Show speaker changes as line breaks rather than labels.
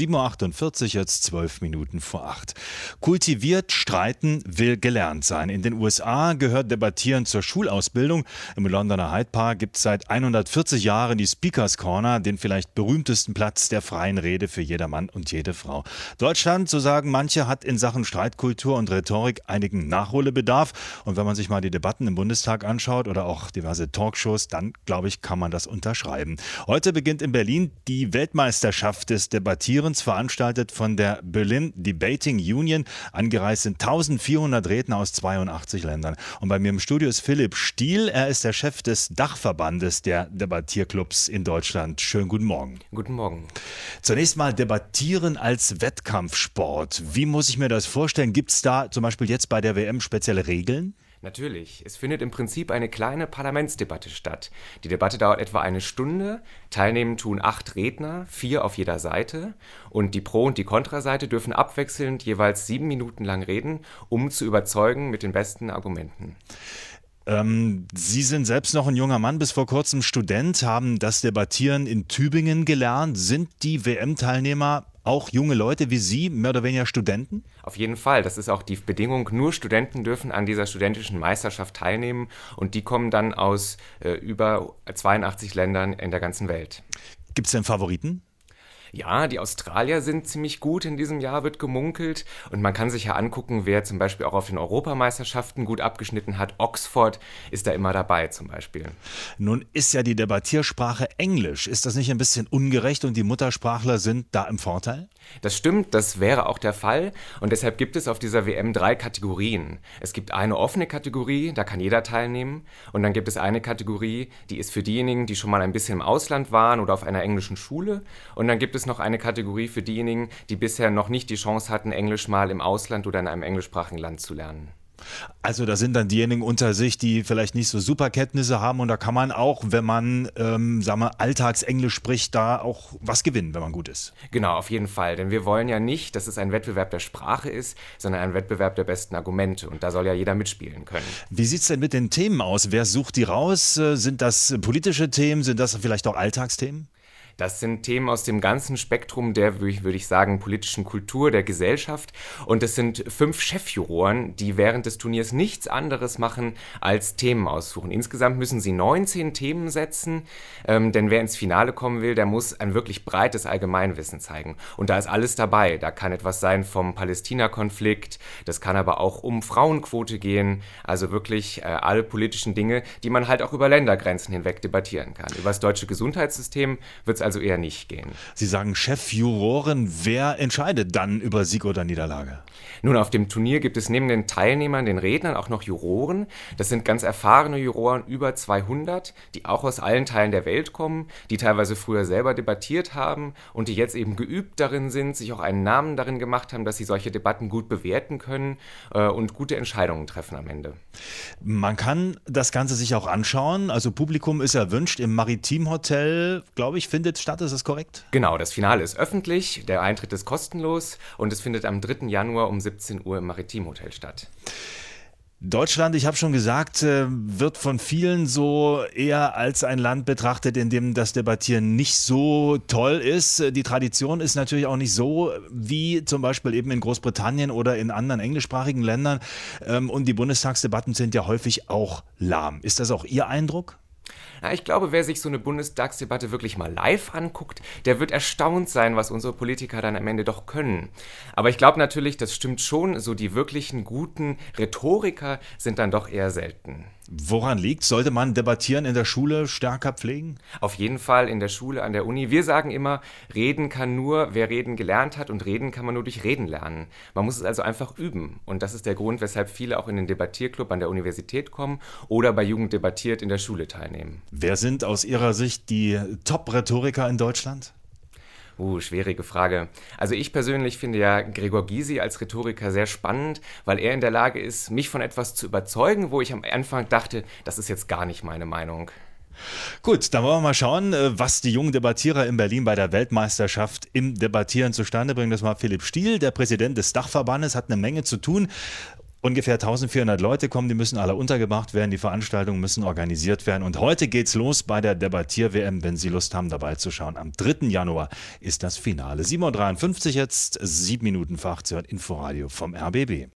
7.48 Uhr, jetzt 12 Minuten vor 8. Kultiviert, streiten, will gelernt sein. In den USA gehört Debattieren zur Schulausbildung. Im Londoner Hyde Park gibt es seit 140 Jahren die Speakers Corner, den vielleicht berühmtesten Platz der freien Rede für jeder Mann und jede Frau. Deutschland, so sagen manche, hat in Sachen Streitkultur und Rhetorik einigen Nachholbedarf. Und wenn man sich mal die Debatten im Bundestag anschaut oder auch diverse Talkshows, dann glaube ich, kann man das unterschreiben. Heute beginnt in Berlin die Weltmeisterschaft des Debattierens, veranstaltet von der Berlin Debating Union. Angereist sind 1400 Redner aus 82 Ländern. Und bei mir im Studio ist Philipp Stiel. Er ist der Chef des Dachverbandes der Debattierclubs in Deutschland. Schönen guten Morgen.
Guten Morgen.
Zunächst mal Debattieren als Wettkampfsport. Wie muss ich mir das vorstellen? Gibt es da zum Beispiel jetzt bei der WM spezielle Regeln?
Natürlich. Es findet im Prinzip eine kleine Parlamentsdebatte statt. Die Debatte dauert etwa eine Stunde. Teilnehmen tun acht Redner, vier auf jeder Seite. Und die Pro- und die Kontraseite dürfen abwechselnd jeweils sieben Minuten lang reden, um zu überzeugen mit den besten Argumenten.
Ähm, Sie sind selbst noch ein junger Mann, bis vor kurzem Student, haben das Debattieren in Tübingen gelernt. Sind die WM-Teilnehmer auch junge Leute wie Sie, mehr oder weniger Studenten?
Auf jeden Fall. Das ist auch die Bedingung. Nur Studenten dürfen an dieser studentischen Meisterschaft teilnehmen und die kommen dann aus äh, über 82 Ländern in der ganzen Welt.
Gibt es denn Favoriten?
Ja, die Australier sind ziemlich gut in diesem Jahr, wird gemunkelt. Und man kann sich ja angucken, wer zum Beispiel auch auf den Europameisterschaften gut abgeschnitten hat. Oxford ist da immer dabei zum Beispiel.
Nun ist ja die Debattiersprache Englisch. Ist das nicht ein bisschen ungerecht und die Muttersprachler sind da im Vorteil?
Das stimmt, das wäre auch der Fall. Und deshalb gibt es auf dieser WM drei Kategorien. Es gibt eine offene Kategorie, da kann jeder teilnehmen. Und dann gibt es eine Kategorie, die ist für diejenigen, die schon mal ein bisschen im Ausland waren oder auf einer englischen Schule. Und dann gibt es es noch eine Kategorie für diejenigen, die bisher noch nicht die Chance hatten, Englisch mal im Ausland oder in einem englischsprachigen Land zu lernen.
Also da sind dann diejenigen unter sich, die vielleicht nicht so super Kenntnisse haben und da kann man auch, wenn man, ähm, sagen wir, Alltagsenglisch spricht, da auch was gewinnen, wenn man gut ist.
Genau, auf jeden Fall. Denn wir wollen ja nicht, dass es ein Wettbewerb der Sprache ist, sondern ein Wettbewerb der besten Argumente und da soll ja jeder mitspielen können.
Wie sieht es denn mit den Themen aus? Wer sucht die raus? Äh, sind das politische Themen? Sind das vielleicht auch Alltagsthemen?
Das sind Themen aus dem ganzen Spektrum der, würde ich sagen, politischen Kultur, der Gesellschaft. Und es sind fünf Chefjuroren, die während des Turniers nichts anderes machen, als Themen aussuchen. Insgesamt müssen sie 19 Themen setzen, ähm, denn wer ins Finale kommen will, der muss ein wirklich breites Allgemeinwissen zeigen. Und da ist alles dabei. Da kann etwas sein vom Palästina-Konflikt, das kann aber auch um Frauenquote gehen. Also wirklich äh, alle politischen Dinge, die man halt auch über Ländergrenzen hinweg debattieren kann. Über das deutsche Gesundheitssystem wird es also eher nicht gehen.
Sie sagen Chefjuroren. Wer entscheidet dann über Sieg oder Niederlage?
Nun, auf dem Turnier gibt es neben den Teilnehmern, den Rednern, auch noch Juroren. Das sind ganz erfahrene Juroren, über 200, die auch aus allen Teilen der Welt kommen, die teilweise früher selber debattiert haben und die jetzt eben geübt darin sind, sich auch einen Namen darin gemacht haben, dass sie solche Debatten gut bewerten können äh, und gute Entscheidungen treffen am Ende.
Man kann das Ganze sich auch anschauen. Also Publikum ist erwünscht. Im Maritimhotel, glaube ich, findet statt, ist das korrekt?
Genau, das Finale ist öffentlich, der Eintritt ist kostenlos und es findet am 3. Januar um 17 Uhr im Maritimhotel statt.
Deutschland, ich habe schon gesagt, äh, wird von vielen so eher als ein Land betrachtet, in dem das Debattieren nicht so toll ist. Die Tradition ist natürlich auch nicht so wie zum Beispiel eben in Großbritannien oder in anderen englischsprachigen Ländern. Ähm, und die Bundestagsdebatten sind ja häufig auch lahm. Ist das auch Ihr Eindruck?
Ja, ich glaube, wer sich so eine Bundestagsdebatte wirklich mal live anguckt, der wird erstaunt sein, was unsere Politiker dann am Ende doch können. Aber ich glaube natürlich, das stimmt schon, so die wirklichen guten Rhetoriker sind dann doch eher selten.
Woran liegt? Sollte man Debattieren in der Schule stärker pflegen?
Auf jeden Fall in der Schule, an der Uni. Wir sagen immer, reden kann nur, wer reden gelernt hat und reden kann man nur durch Reden lernen. Man muss es also einfach üben. Und das ist der Grund, weshalb viele auch in den Debattierclub an der Universität kommen oder bei Jugend debattiert in der Schule teilnehmen.
Wer sind aus Ihrer Sicht die Top-Rhetoriker in Deutschland?
Uh, schwierige Frage. Also ich persönlich finde ja Gregor Gysi als Rhetoriker sehr spannend, weil er in der Lage ist, mich von etwas zu überzeugen, wo ich am Anfang dachte, das ist jetzt gar nicht meine Meinung.
Gut, dann wollen wir mal schauen, äh, was die jungen Debattierer in Berlin bei der Weltmeisterschaft im Debattieren zustande bringen. Das war Philipp Stiel, der Präsident des Dachverbandes, hat eine Menge zu tun. Ungefähr 1400 Leute kommen, die müssen alle untergebracht werden, die Veranstaltungen müssen organisiert werden. Und heute geht's los bei der Debattier-WM, wenn Sie Lust haben, dabei zu schauen. Am 3. Januar ist das Finale. 7.53 Uhr jetzt, sieben Minuten vor 8 Inforadio vom RBB.